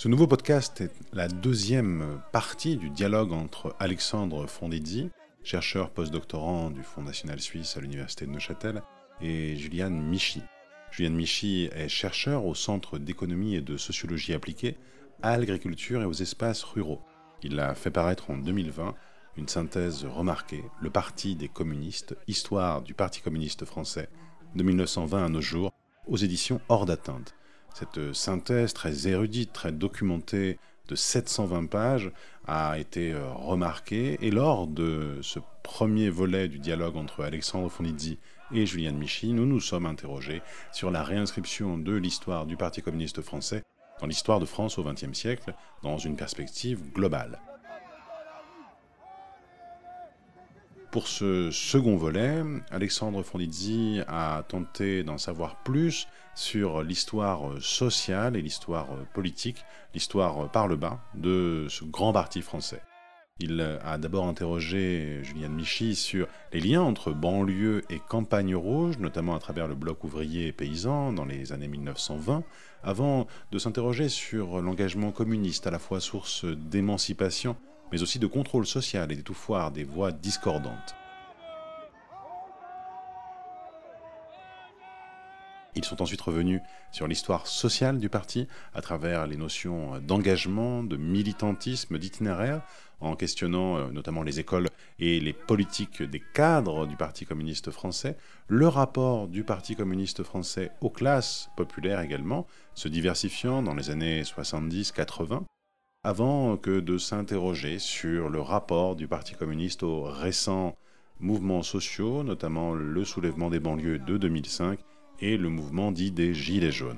Ce nouveau podcast est la deuxième partie du dialogue entre Alexandre Fondizzi, chercheur postdoctorant du Fonds national suisse à l'Université de Neuchâtel, et Juliane Michi. Juliane Michi est chercheur au Centre d'économie et de sociologie appliquée à l'agriculture et aux espaces ruraux. Il a fait paraître en 2020 une synthèse remarquée, Le Parti des communistes, histoire du Parti communiste français de 1920 à nos jours, aux éditions Hors d'atteinte. Cette synthèse très érudite, très documentée de 720 pages a été euh, remarquée et lors de ce premier volet du dialogue entre Alexandre Fonizzi et Juliane Michi, nous nous sommes interrogés sur la réinscription de l'histoire du Parti communiste français dans l'histoire de France au XXe siècle dans une perspective globale. Pour ce second volet, Alexandre Fondizzi a tenté d'en savoir plus sur l'histoire sociale et l'histoire politique, l'histoire par le bas de ce grand parti français. Il a d'abord interrogé Juliane Michi sur les liens entre banlieue et campagne rouge, notamment à travers le bloc ouvrier et paysan dans les années 1920, avant de s'interroger sur l'engagement communiste à la fois source d'émancipation mais aussi de contrôle social et d'étouffoir des voix discordantes. Ils sont ensuite revenus sur l'histoire sociale du parti à travers les notions d'engagement, de militantisme, d'itinéraire, en questionnant euh, notamment les écoles et les politiques des cadres du Parti communiste français, le rapport du Parti communiste français aux classes populaires également, se diversifiant dans les années 70-80, avant que de s'interroger sur le rapport du Parti communiste aux récents mouvements sociaux, notamment le soulèvement des banlieues de 2005 et le mouvement dit des Gilets jaunes.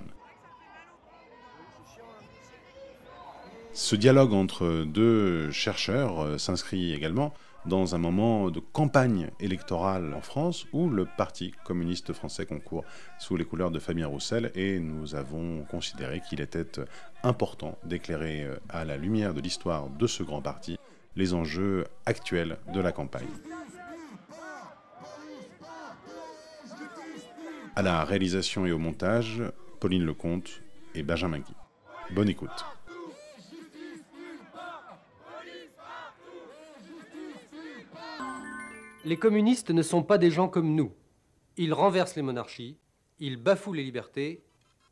Ce dialogue entre deux chercheurs euh, s'inscrit également dans un moment de campagne électorale en France où le Parti communiste français concourt sous les couleurs de Fabien Roussel et nous avons considéré qu'il était important d'éclairer euh, à la lumière de l'histoire de ce grand parti les enjeux actuels de la campagne. À la réalisation et au montage, Pauline Lecomte et Benjamin Guy. Bonne écoute. Les communistes ne sont pas des gens comme nous. Ils renversent les monarchies, ils bafouent les libertés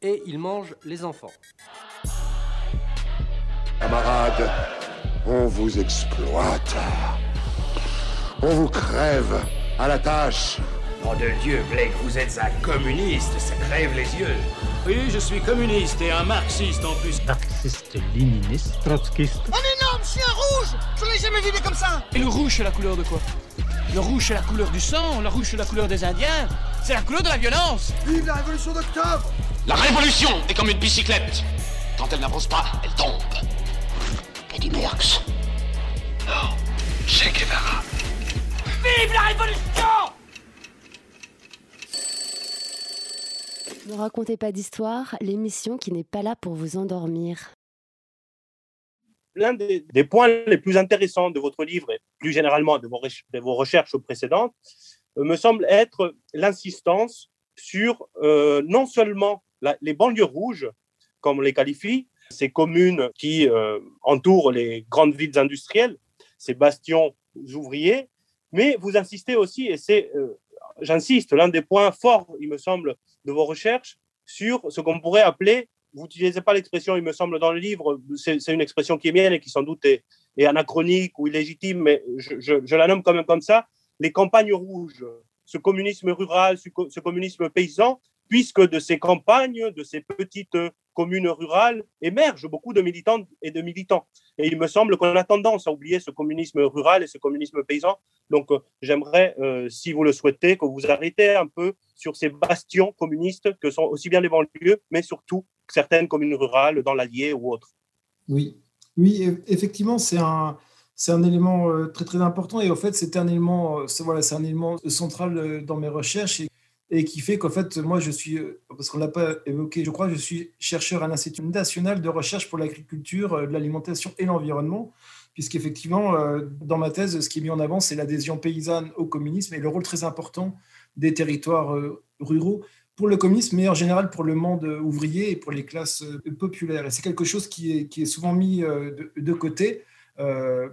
et ils mangent les enfants. Camarades, on vous exploite. On vous crève à la tâche. Nom de Dieu, Blake, vous êtes un communiste, ça crève les yeux. Oui, je suis communiste et un marxiste en plus. Marxiste, léniniste, trotskiste. Un énorme chien rouge Je l'ai jamais vu comme ça Et le rouge, c'est la couleur de quoi? Le rouge, c'est la couleur du sang, le rouge, c'est la couleur des Indiens. C'est la couleur de la violence. Vive la révolution d'octobre La révolution est comme une bicyclette. Quand elle n'avance pas, elle tombe. Eddie Merckx. Non, Che Guevara. Vive la révolution Ne racontez pas d'histoire, l'émission qui n'est pas là pour vous endormir l'un des, points les plus intéressants de votre livre et plus généralement de vos, de vos recherches précédentes euh, me semble être l'insistance sur euh, non seulement les banlieues rouges, comme on les qualifie, ces communes qui euh, entourent les grandes villes industrielles, ces bastions ouvriers, mais vous insistez aussi, et c'est, j'insiste, l'un des points forts, il me semble, de vos recherches, sur ce qu'on pourrait appeler vous n'utilisez pas l'expression, il me semble, dans le livre, c'est une expression qui est mienne et qui sans doute est, anachronique ou illégitime, mais je, la nomme quand même comme ça, les campagnes rouges, ce communisme rural, ce communisme paysan, puisque de ces campagnes, de ces petites communes rurales, émergent beaucoup de militantes et de militants. Et il me semble qu'on a tendance à oublier ce communisme rural et ce communisme paysan. Donc euh, j'aimerais, euh, si vous le souhaitez, que vous arrêtez un peu sur ces bastions communistes que sont aussi bien les banlieues, mais surtout certaines communes rurales dans l'Allier ou autres. Oui, oui, effectivement, c'est un, c'est un élément euh, très très important et en fait c'est un élément, voilà, c'est un élément central dans mes recherches et qui fait qu'en fait, moi, je suis, euh, parce qu'on ne l'a pas évoqué, je crois, je suis chercheur à l'Institut national de recherche pour l'agriculture, euh, l'alimentation et l'environnement, puisqu'effectivement, euh, dans ma thèse, ce qui est mis en avant, c'est l'adhésion paysanne au communisme et le rôle très important des territoires ruraux pour le communisme, mais en général pour le monde ouvrier et pour les classes populaires. Et c'est quelque chose qui est, qui est souvent mis de, côté.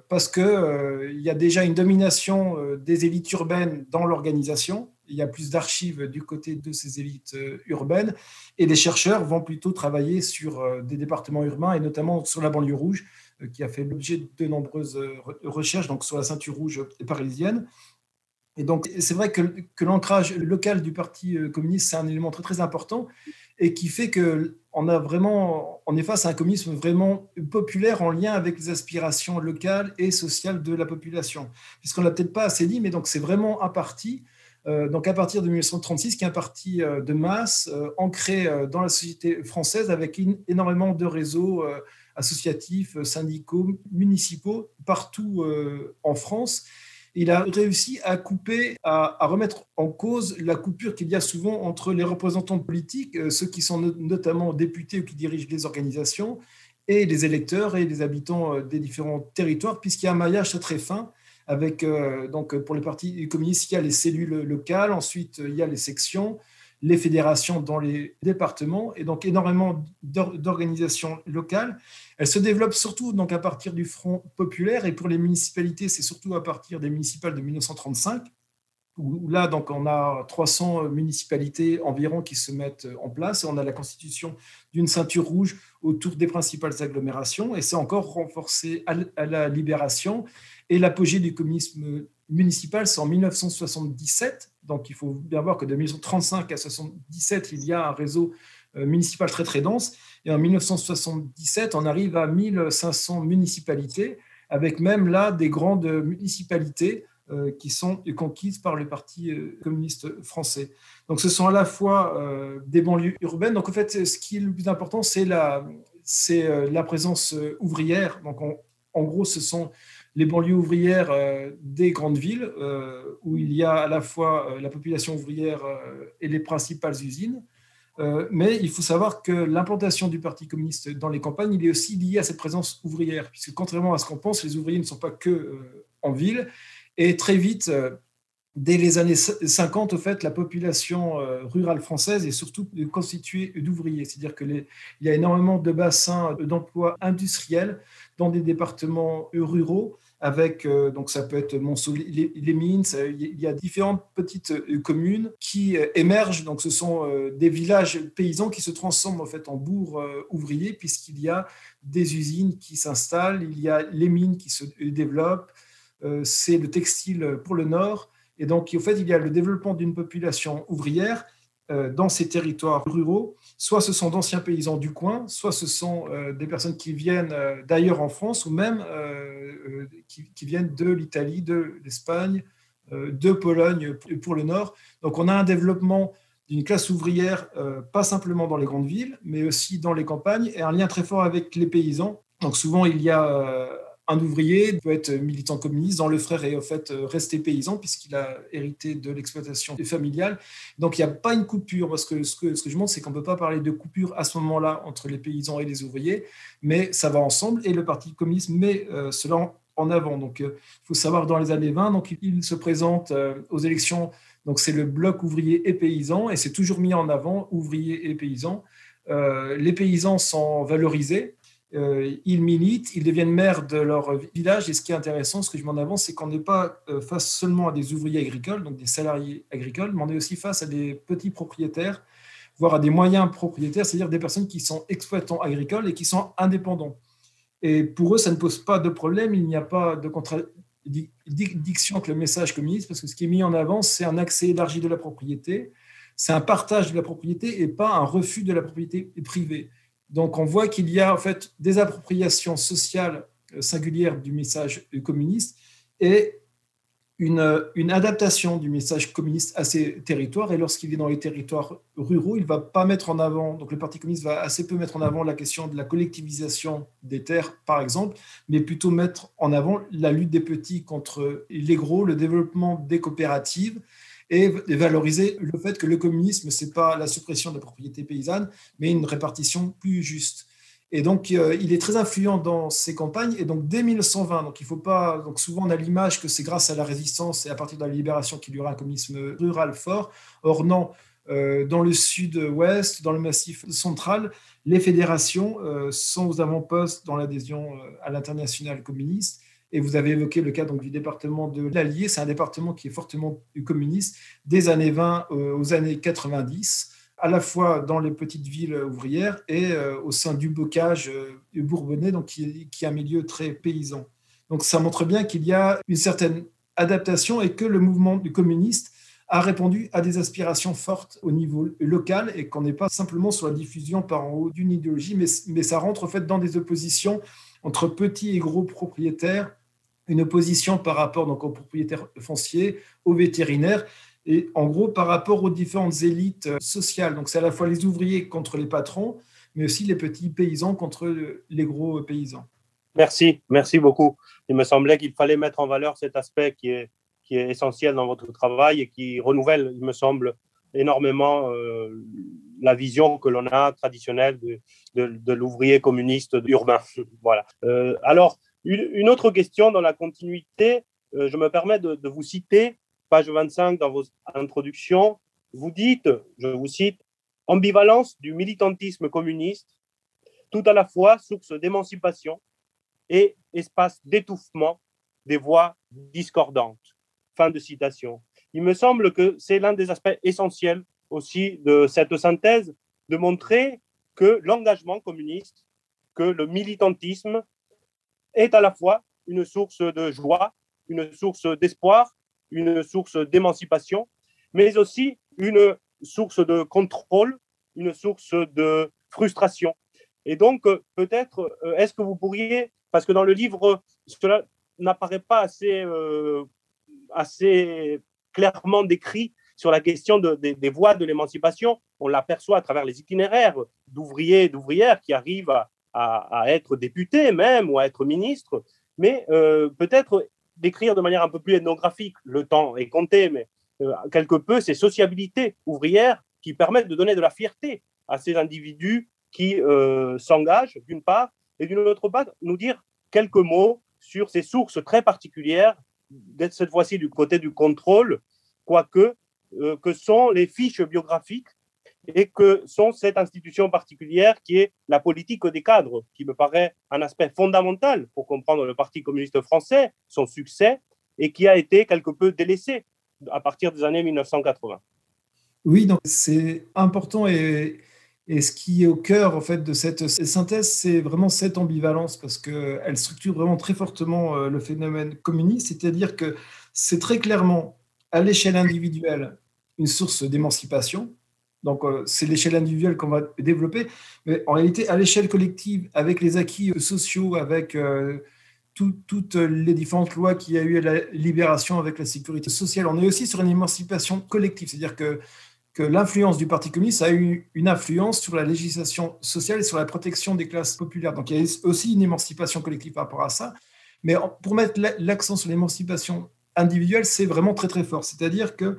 parce qu'il il y a déjà une domination des élites urbaines dans l'organisation, il y a plus d'archives du côté de ces élites euh, urbaines, et les chercheurs vont plutôt travailler sur euh, des départements urbains, et notamment sur la banlieue rouge, euh, qui a fait l'objet de nombreuses recherches, donc sur la ceinture rouge parisienne. Et donc, c'est vrai que, que l'ancrage local du Parti communiste, c'est un élément très, très important et qui fait qu'on a vraiment, on est face à un communisme vraiment populaire en lien avec les aspirations locales et sociales de la population. Puisqu'on ne l'a peut-être pas assez dit, mais donc c'est vraiment un parti donc à partir de 1936, qui est un parti euh, de masse euh, ancré dans la société française avec énormément de réseaux associatifs, syndicaux, municipaux partout en France. Il a réussi à couper, à, remettre en cause la coupure qu'il y a souvent entre les représentants politiques, ceux qui sont notamment députés ou qui dirigent les organisations, et les électeurs et les habitants des différents territoires, puisqu'il y a un maillage très, très fin avec, euh, donc, pour les partis communistes, il y a les cellules locales, ensuite il y a les sections, les fédérations dans les départements, et donc énormément d'organisations locales. Elles se développent surtout donc, à partir du Front populaire, et pour les municipalités, c'est surtout à partir des municipales de 1935 où là, donc, on a 300 municipalités environ qui se mettent en place. Et on a la constitution d'une ceinture rouge autour des principales agglomérations. Et c'est encore renforcé à la libération. Et l'apogée du communisme municipal, c'est en 1977. Donc, il faut bien voir que de 1935 à 1977, il y a un réseau euh, municipal très, très dense. Et en 1977, on arrive à 1500 municipalités, avec même là des grandes municipalités euh, qui sont conquises par le Parti euh, communiste français. Donc ce sont à la fois des banlieues urbaines. Donc en fait, ce qui est le plus important, c'est la présence ouvrière. Donc en gros, ce sont les banlieues ouvrières des grandes villes où il y a à la fois la population ouvrière et les principales usines. mais il faut savoir que l'implantation du Parti communiste dans les campagnes, il est aussi lié à cette présence ouvrière, puisque contrairement à ce qu'on pense, les ouvriers ne sont pas que en ville, et très vite, euh, dès les années 50, au fait, la population euh, rurale française est surtout constituée d'ouvriers. C'est-à-dire qu'il y a énormément de bassins d'emploi industriels dans des départements ruraux avec, euh, donc ça peut être Monceau-les-Mines, il y a différentes petites communes qui émergent, donc ce sont des villages paysans qui se transforment en fait en bourgs ouvriers puisqu'il y a des usines qui s'installent, il y a les mines qui se développent, euh, c'est le textile pour le Nord. Et donc, en fait, il y a le développement d'une population ouvrière euh, dans ces territoires ruraux. Soit ce sont d'anciens paysans du coin, soit ce sont euh, des personnes qui viennent d'ailleurs en France ou même qui, viennent de l'Italie, de l'Espagne, de Pologne pour le Nord. Donc, on a un développement d'une classe ouvrière, pas simplement dans les grandes villes, mais aussi dans les campagnes, et un lien très fort avec les paysans. Donc souvent, il y a un ouvrier peut être militant communiste, dont le frère est en fait euh, resté paysan puisqu'il a hérité de l'exploitation familiale. Donc il n'y a pas une coupure. Parce que ce que, je montre, c'est qu'on ne peut pas parler de coupure à ce moment-là entre les paysans et les ouvriers, mais ça va ensemble et le Parti communiste met euh, cela en avant. Donc euh, il faut savoir dans les années 20, donc, il se présente aux élections, donc c'est le bloc ouvrier et paysan et c'est toujours mis en avant, ouvriers et paysans. les paysans sont valorisés ils militent, ils deviennent maires de leur village. Et ce qui est intéressant, ce que je m'en avance, c'est qu'on n'est pas euh, face seulement à des ouvriers agricoles, donc des salariés agricoles, mais on est aussi face à des petits propriétaires, voire à des moyens propriétaires, c'est-à-dire des personnes qui sont exploitants agricoles et qui sont indépendants. Et pour eux, ça ne pose pas de problème, il n'y a pas de contradiction avec le message communiste, parce que ce qui est mis en avant, c'est un accès élargi de la propriété, c'est un partage de la propriété et pas un refus de la propriété privée. Donc on voit qu'il y a en fait des appropriations sociales euh, singulières du message communiste et une, une, adaptation du message communiste à ces territoires. Et lorsqu'il est dans les territoires ruraux, il ne va pas mettre en avant, donc le Parti communiste va assez peu mettre en avant la question de la collectivisation des terres, par exemple, mais plutôt mettre en avant la lutte des petits contre les gros, le développement des coopératives et valoriser le fait que le communisme, ce n'est pas la suppression de la propriété paysanne, mais une répartition plus juste. Et donc, euh, il est très influent dans ses campagnes. Et donc, dès 1920, donc il faut pas. Donc, souvent, on a l'image que c'est grâce à la résistance et à partir de la libération qu'il y aura un communisme rural fort. Or, non. dans le sud-ouest, dans le massif central, les fédérations sont aux avant-postes dans l'adhésion à l'international communiste. Et vous avez évoqué le cas donc, du département de l'Allier. C'est un département qui est fortement communiste des années 20 aux années 90 à la fois dans les petites villes ouvrières et euh, au sein du bocage euh, bourbonnais, donc qui, qui, est un milieu très paysan. Donc ça montre bien qu'il y a une certaine adaptation et que le mouvement du communiste a répondu à des aspirations fortes au niveau local et qu'on n'est pas simplement sur la diffusion par en haut d'une idéologie, mais, mais ça rentre en fait dans des oppositions entre petits et gros propriétaires, une opposition par rapport donc aux propriétaires fonciers, aux vétérinaires, et en gros par rapport aux différentes élites euh, sociales. Donc c'est à la fois les ouvriers contre les patrons, mais aussi les petits paysans contre les gros paysans. Merci, merci beaucoup. Il me semblait qu'il fallait mettre en valeur cet aspect qui est, qui est essentiel dans votre travail et qui renouvelle, il me semble, énormément euh, la vision que l'on a traditionnelle de, de, l'ouvrier communiste urbain. voilà. Euh, alors, une, autre question dans la continuité, je me permets de, de vous citer page 25 dans vos introductions, vous dites, je vous cite, ambivalence du militantisme communiste, tout à la fois source d'émancipation et espace d'étouffement des voix discordantes. Fin de citation. Il me semble que c'est l'un des aspects essentiels aussi de cette synthèse, de montrer que l'engagement communiste, que le militantisme est à la fois une source de joie, une source d'espoir une source d'émancipation, mais aussi une source de contrôle, une source de frustration. Et donc, peut-être, euh, est-ce que vous pourriez, parce que dans le livre, cela n'apparaît pas assez, euh, assez clairement décrit sur la question des voies de l'émancipation, on l'aperçoit à travers les itinéraires d'ouvriers et d'ouvrières qui arrivent à, être députés même ou à être ministres, mais peut-être décrire de manière un peu plus ethnographique, le temps est compté, mais euh, quelque peu ces sociabilités ouvrières qui permettent de donner de la fierté à ces individus qui euh, s'engagent, d'une part, et d'une autre part, nous dire quelques mots sur ces sources très particulières, cette fois-ci du côté du contrôle, quoique, euh, que sont les fiches biographiques et que sont cette institution particulière qui est la politique des cadres, qui me paraît un aspect fondamental pour comprendre le Parti communiste français, son succès, et qui a été quelque peu délaissé à partir des années 1980. Oui, donc c'est important et, et, ce qui est au cœur en fait de cette synthèse, c'est vraiment cette ambivalence parce qu'elle structure vraiment très fortement euh, le phénomène communiste, c'est-à-dire que c'est très clairement à l'échelle individuelle une source d'émancipation, donc, euh, c'est l'échelle individuelle qu'on va développer. Mais en réalité, à l'échelle collective, avec les acquis sociaux, avec euh, toutes les différentes lois qu'il y a eu à la libération avec la sécurité sociale, on est aussi sur une émancipation collective. C'est-à-dire que, que l'influence du Parti communiste a eu une influence sur la législation sociale et sur la protection des classes populaires. Donc, il y a aussi une émancipation collective par rapport à ça. Mais pour mettre l'accent sur l'émancipation individuelle, c'est vraiment très, très fort. C'est-à-dire que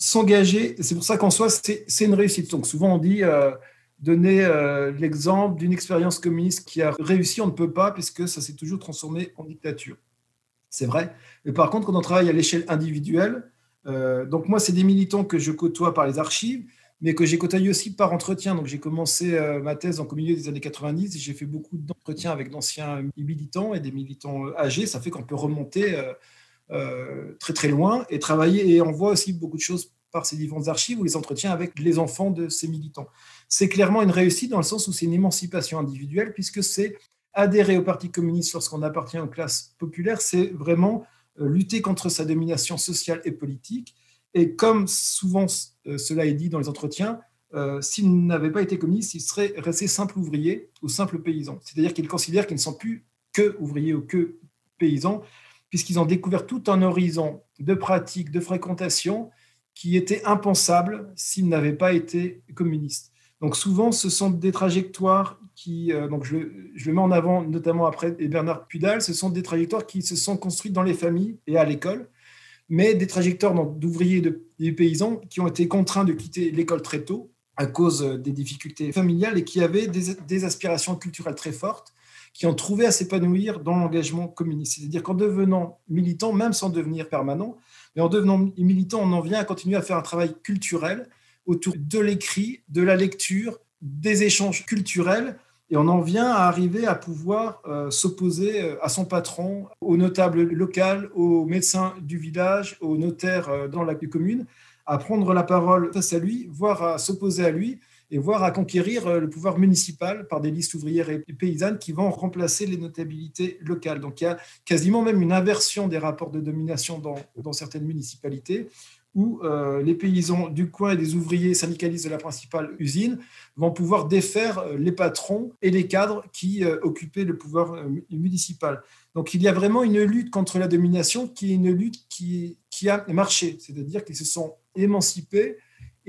s'engager, c'est pour ça qu'en soi, c'est une réussite. Donc souvent on dit, euh, donner euh, l'exemple d'une expérience communiste qui a réussi, on ne peut pas, puisque ça s'est toujours transformé en dictature. C'est vrai. Mais par contre, quand on travaille à l'échelle individuelle, euh, donc moi, c'est des militants que je côtoie par les archives, mais que j'ai côtoyé aussi par entretien. Donc j'ai commencé ma thèse en milieu des années 90 et j'ai fait beaucoup d'entretiens avec d'anciens militants et des militants âgés. Ça fait qu'on peut remonter euh, très très loin et travailler. Et on voit aussi beaucoup de choses par ces différentes archives ou les entretiens avec les enfants de ces militants. C'est clairement une réussite dans le sens où c'est une émancipation individuelle puisque c'est adhérer au Parti communiste lorsqu'on appartient aux classes populaires, c'est vraiment euh, lutter contre sa domination sociale et politique. Et comme souvent euh, cela est dit dans les entretiens, s'il n'avait pas été communiste, il serait resté simple ouvrier ou simple paysan. C'est-à-dire qu'il considère qu'ils ne sont plus que ouvriers ou que paysans, puisqu'ils ont découvert tout un horizon de pratiques, de fréquentation qui était impensable s'ils n'avaient pas été communistes. Donc souvent, ce sont des trajectoires qui, euh, donc je, le mets en avant notamment après Bernard Pudal, ce sont des trajectoires qui se sont construites dans les familles et à l'école, mais des trajectoires d'ouvriers et de, paysans qui ont été contraints de quitter l'école très tôt à cause des difficultés familiales et qui avaient des aspirations culturelles très fortes qui ont trouvé à s'épanouir dans l'engagement communiste. C'est-à-dire qu'en devenant militant, même sans devenir permanent, mais en devenant militant, on en vient à continuer à faire un travail culturel autour de l'écrit, de la lecture, des échanges culturels. Et on en vient à arriver à pouvoir euh, s'opposer euh, à son patron, aux notables local, aux médecins du village, aux notaires euh, dans la commune, à prendre la parole face à lui, voire à s'opposer à lui et voire à conquérir le pouvoir municipal par des listes ouvrières et paysannes qui vont remplacer les notabilités locales. Donc il y a quasiment même une inversion des rapports de domination dans, certaines municipalités où euh, les paysans du coin et des ouvriers syndicalistes de la principale usine vont pouvoir défaire euh, les patrons et les cadres qui euh, occupaient le pouvoir municipal. Donc il y a vraiment une lutte contre la domination qui est une lutte qui a marché, c'est-à-dire qu'ils se sont émancipés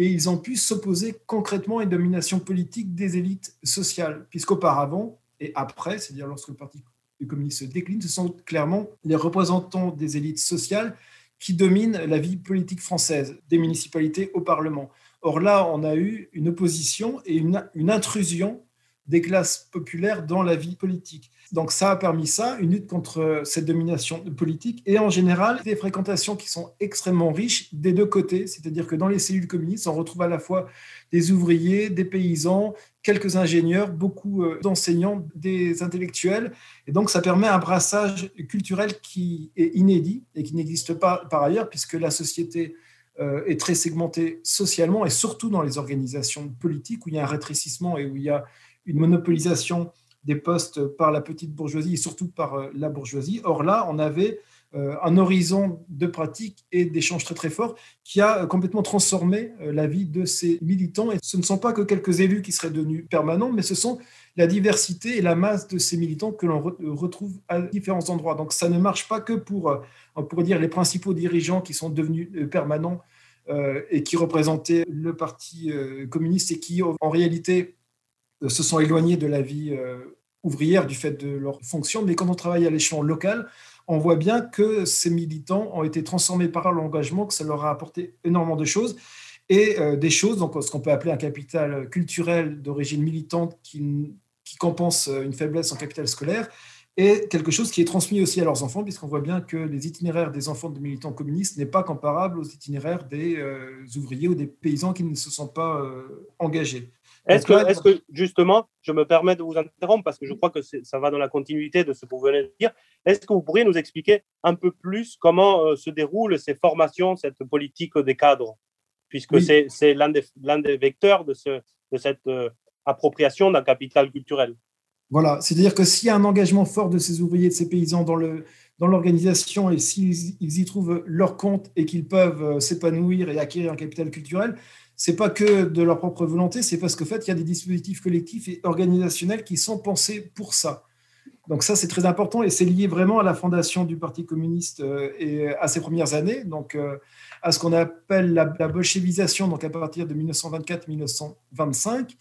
et ils ont pu s'opposer concrètement à une domination politique des élites sociales, puisqu'auparavant et après, c'est-à-dire lorsque le Parti communiste se décline, ce sont clairement les représentants des élites sociales qui domine la vie politique française, des municipalités au Parlement. Or là, on a eu une opposition et une, une intrusion des classes populaires dans la vie politique. Donc ça a permis ça, une lutte contre cette domination politique et en général des fréquentations qui sont extrêmement riches des deux côtés, c'est-à-dire que dans les cellules communistes, on retrouve à la fois des ouvriers, des paysans, quelques ingénieurs, beaucoup euh, d'enseignants, des intellectuels. Et donc ça permet un brassage culturel qui est inédit et qui n'existe pas par ailleurs puisque la société euh, est très segmentée socialement et surtout dans les organisations politiques où il y a un rétrécissement et où il y a une monopolisation des postes par la petite bourgeoisie et surtout par euh, la bourgeoisie. Or là, on avait euh, un horizon de pratique et d'échanges très très fort qui a complètement transformé euh, la vie de ces militants. Et ce ne sont pas que quelques élus qui seraient devenus permanents, mais ce sont la diversité et la masse de ces militants que l'on retrouve à différents endroits. Donc ça ne marche pas que pour, on pourrait dire, les principaux dirigeants qui sont devenus permanents et qui représentaient le Parti communiste et qui, en réalité, se sont éloignés de la vie euh, ouvrière du fait de leur fonction, mais quand on travaille à l'échelon local, on voit bien que ces militants ont été transformés par l'engagement, que ça leur a apporté énormément de choses, et euh, des choses, donc ce qu'on peut appeler un capital culturel d'origine militante qui, qui compense une faiblesse en capital scolaire, et quelque chose qui est transmis aussi à leurs enfants, puisqu'on voit bien que les itinéraires des enfants de militants communistes n'est pas comparable aux itinéraires des euh, ouvriers ou des paysans qui ne se sont pas engagés. Est-ce que, est que, justement, je me permets de vous interrompre parce que je crois que ça va dans la continuité de ce que vous venez de dire. Est-ce que vous pourriez nous expliquer un peu plus comment euh, se déroulent ces formations, cette politique des cadres, puisque c'est l'un des, des, vecteurs de, ce, de cette euh, appropriation d'un capital culturel. Voilà, c'est-à-dire que s'il y a un engagement fort de ces ouvriers, de ces paysans dans le dans l'organisation et s'ils y trouvent leur compte et qu'ils peuvent euh, s'épanouir et acquérir un capital culturel, c'est pas que de leur propre volonté, c'est parce qu'en fait, il y a des dispositifs collectifs et organisationnels qui sont pensés pour ça. Donc ça, c'est très important et c'est lié vraiment à la fondation du Parti communiste euh, et à ses premières années, donc euh, à ce qu'on appelle la, bolchevisation, donc à partir de 1924-1925,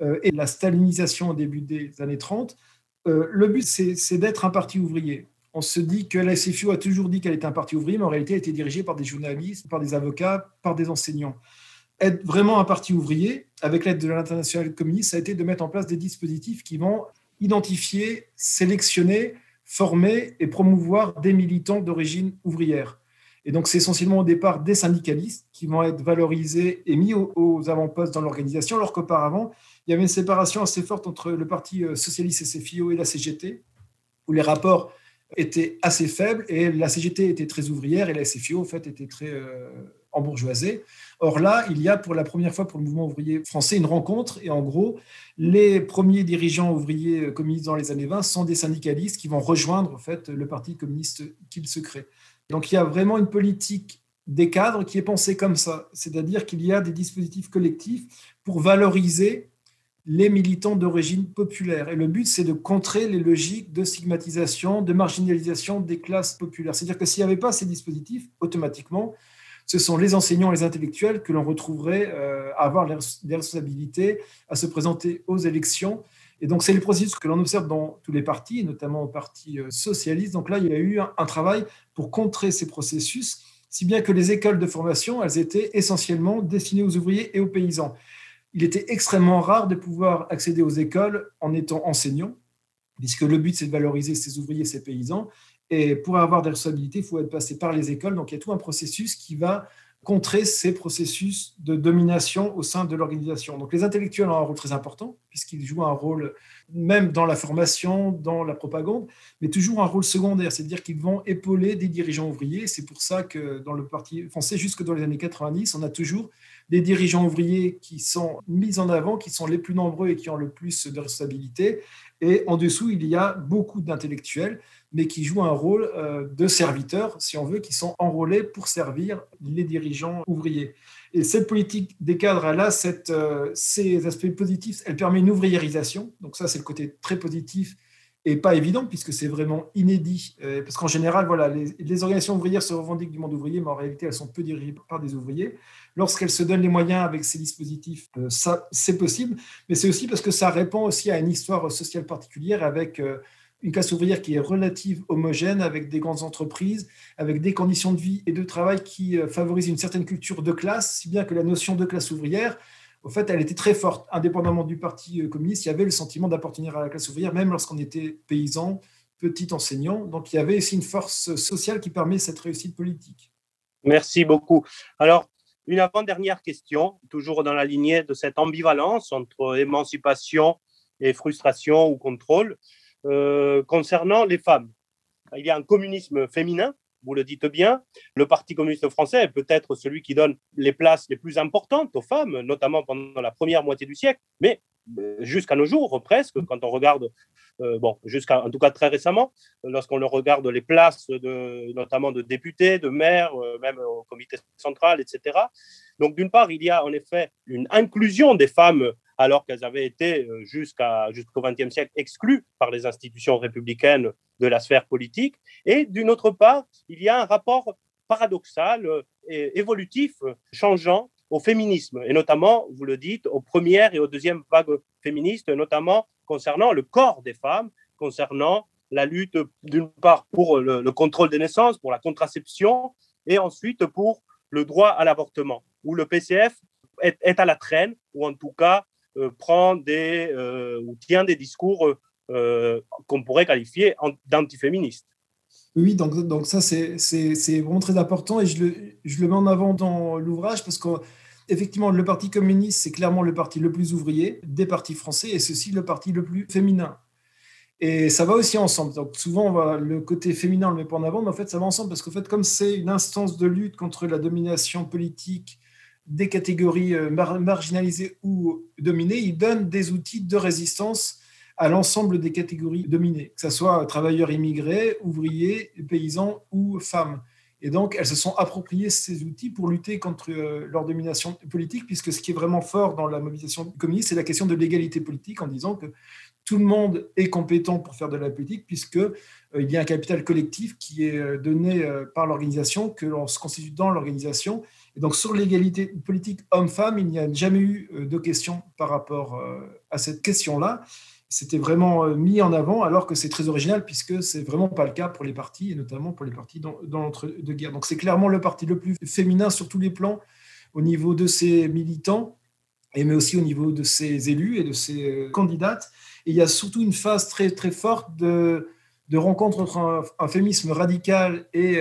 euh, et la stalinisation au début des années 30. le but, c'est d'être un parti ouvrier. On se dit que la SFU a toujours dit qu'elle était un parti ouvrier, mais en réalité, elle était dirigée par des journalistes, par des avocats, par des enseignants être vraiment un parti ouvrier, avec l'aide de l'international communiste, ça a été de mettre en place des dispositifs qui vont identifier, sélectionner, former et promouvoir des militants d'origine ouvrière. Et donc, c'est essentiellement au départ des syndicalistes qui vont être valorisés et mis aux, avant-postes dans l'organisation, alors qu'auparavant, il y avait une séparation assez forte entre le Parti euh, socialiste SFIO et la CGT, où les rapports étaient assez faibles et la CGT était très ouvrière et la SFIO, en fait, était très euh, embourgeoisée. Or là, il y a pour la première fois pour le mouvement ouvrier français une rencontre et en gros, les premiers dirigeants ouvriers communistes dans les années 20 sont des syndicalistes qui vont rejoindre en fait le parti communiste qu'il se crée. Donc il y a vraiment une politique des cadres qui est pensée comme ça, c'est-à-dire qu'il y a des dispositifs collectifs pour valoriser les militants d'origine populaire. Et le but, c'est de contrer les logiques de stigmatisation, de marginalisation des classes populaires. C'est-à-dire que s'il n'y avait pas ces dispositifs, automatiquement, ce sont les enseignants, les intellectuels que l'on retrouverait euh, à avoir des responsabilités, à se présenter aux élections. Et donc, c'est le processus que l'on observe dans tous les partis, notamment au Parti euh, socialiste. Donc là, il y a eu un, travail pour contrer ces processus, si bien que les écoles de formation, elles étaient essentiellement destinées aux ouvriers et aux paysans. Il était extrêmement rare de pouvoir accéder aux écoles en étant enseignant, puisque le but, c'est de valoriser ces ouvriers, ces paysans. Et pour avoir des responsabilités, il faut être passé par les écoles. Donc, il y a tout un processus qui va contrer ces processus de domination au sein de l'organisation. Donc les intellectuels ont un rôle très important, puisqu'ils jouent un rôle même dans la formation, dans la propagande, mais toujours un rôle secondaire, c'est-à-dire qu'ils vont épauler des dirigeants ouvriers. C'est pour ça que dans le Parti français, jusque dans les années 90, on a toujours des dirigeants ouvriers qui sont mis en avant, qui sont les plus nombreux et qui ont le plus de responsabilités. Et en dessous, il y a beaucoup d'intellectuels, mais qui jouent un rôle euh, de serviteurs, si on veut, qui sont enrôlés pour servir les dirigeants ouvriers. Et cette politique des cadres, elle a cette, euh, ces aspects positifs. Elle permet une ouvriérisation. Donc ça, c'est le côté très positif et pas évident puisque c'est vraiment inédit. Euh, parce qu'en général, voilà, les, organisations ouvrières se revendiquent du monde ouvrier, mais en réalité, elles sont peu dirigées par des ouvriers. Lorsqu'elles se donnent les moyens avec ces dispositifs, ça, c'est possible. Mais c'est aussi parce que ça répond aussi à une histoire sociale particulière avec une classe ouvrière qui est relative homogène, avec des grandes entreprises, avec des conditions de vie et de travail qui euh, favorisent une certaine culture de classe, si bien que la notion de classe ouvrière, au fait, elle était très forte. Indépendamment du Parti euh, communiste, il y avait le sentiment d'appartenir à la classe ouvrière, même lorsqu'on était paysan, petit enseignant. Donc il y avait aussi une force sociale qui permet cette réussite politique. Merci beaucoup. Alors, une avant-dernière question, toujours dans la lignée de cette ambivalence entre émancipation et frustration ou contrôle. Euh, concernant les femmes. Il y a un communisme féminin, vous le dites bien. Le Parti communiste français est peut-être celui qui donne les places les plus importantes aux femmes, notamment pendant la première moitié du siècle, mais euh, jusqu'à nos jours, presque, quand on regarde, euh, bon, jusqu'à en tout cas très récemment, lorsqu'on regarde les places, de, notamment de députés, de maires, même au comité central, etc. Donc, d'une part, il y a en effet une inclusion des femmes alors qu'elles avaient été euh, jusqu'à, jusqu'au XXe siècle exclues par les institutions républicaines de la sphère politique. Et d'une autre part, il y a un rapport paradoxal euh, et évolutif, changeant au féminisme, et notamment, vous le dites, aux premières et aux deuxièmes vagues féministes, notamment concernant le corps des femmes, concernant la lutte, d'une part, pour le, contrôle des naissances, pour la contraception, et ensuite pour le droit à l'avortement, où le PCF est, à la traîne, ou en tout cas euh, prend des, euh, ou tient des discours euh, qu'on pourrait qualifier d'antiféministes. Oui, donc, donc ça, c'est vraiment très important et je le, je le mets en avant dans l'ouvrage parce qu'effectivement, le Parti communiste, c'est clairement le parti le plus ouvrier des partis français et aussi le parti le plus féminin. Et ça va aussi ensemble. Donc souvent, le côté féminin, on le met pas en avant, mais en fait, ça va ensemble parce qu'en fait, comme c'est une instance de lutte contre la domination politique des catégories euh, marginalisées ou dominées, il donne des outils de résistance à l'ensemble des catégories dominées, que ce soit travailleurs immigrés, ouvriers, paysans ou femmes. Et donc, elles se sont appropriées ces outils pour lutter contre euh, leur domination politique, puisque ce qui est vraiment fort dans la mobilisation communiste, c'est la question de l'égalité politique, en disant que tout le monde est compétent pour faire de la politique, puisqu'il euh, y a un capital collectif qui est donné par l'organisation, que l'on se constitue dans l'organisation, donc sur l'égalité politique homme-femme, il n'y a jamais eu euh, de question par rapport euh, à cette question-là. C'était vraiment euh, mis en avant, alors que c'est très original, puisque c'est vraiment pas le cas pour les partis, et notamment pour les partis dans, l'entre-deux-guerres. Donc c'est clairement le parti le plus féminin sur tous les plans, au niveau de ses militants, et mais aussi au niveau de ses élus et de ses candidates. Et il y a surtout une phase très, très forte de, de rencontre entre un, féminisme radical et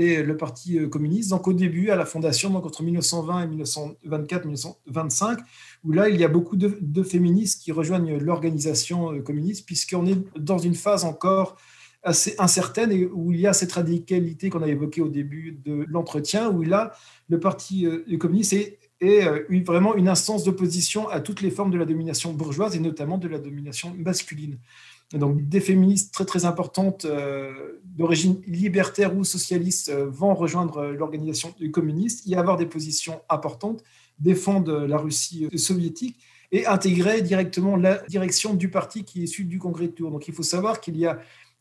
le Parti euh, communiste. Donc au début, à la fondation, donc entre 1920 et 1924-1925, où là, il y a beaucoup de, féministes qui rejoignent l'organisation euh, communiste, puisqu'on est dans une phase encore assez incertaine et où il y a cette radicalité qu'on a évoquée au début de l'entretien, où là, le Parti euh, communiste est vraiment une instance d'opposition à toutes les formes de la domination bourgeoise et notamment de la domination masculine donc des féministes très très importantes euh, d'origine libertaire ou socialiste euh, vont rejoindre euh, l'organisation communiste, y avoir des positions importantes, défendre la Russie soviétique et intégrer directement la direction du parti qui est issu du congrès de Tours. Donc il faut savoir qu'il y a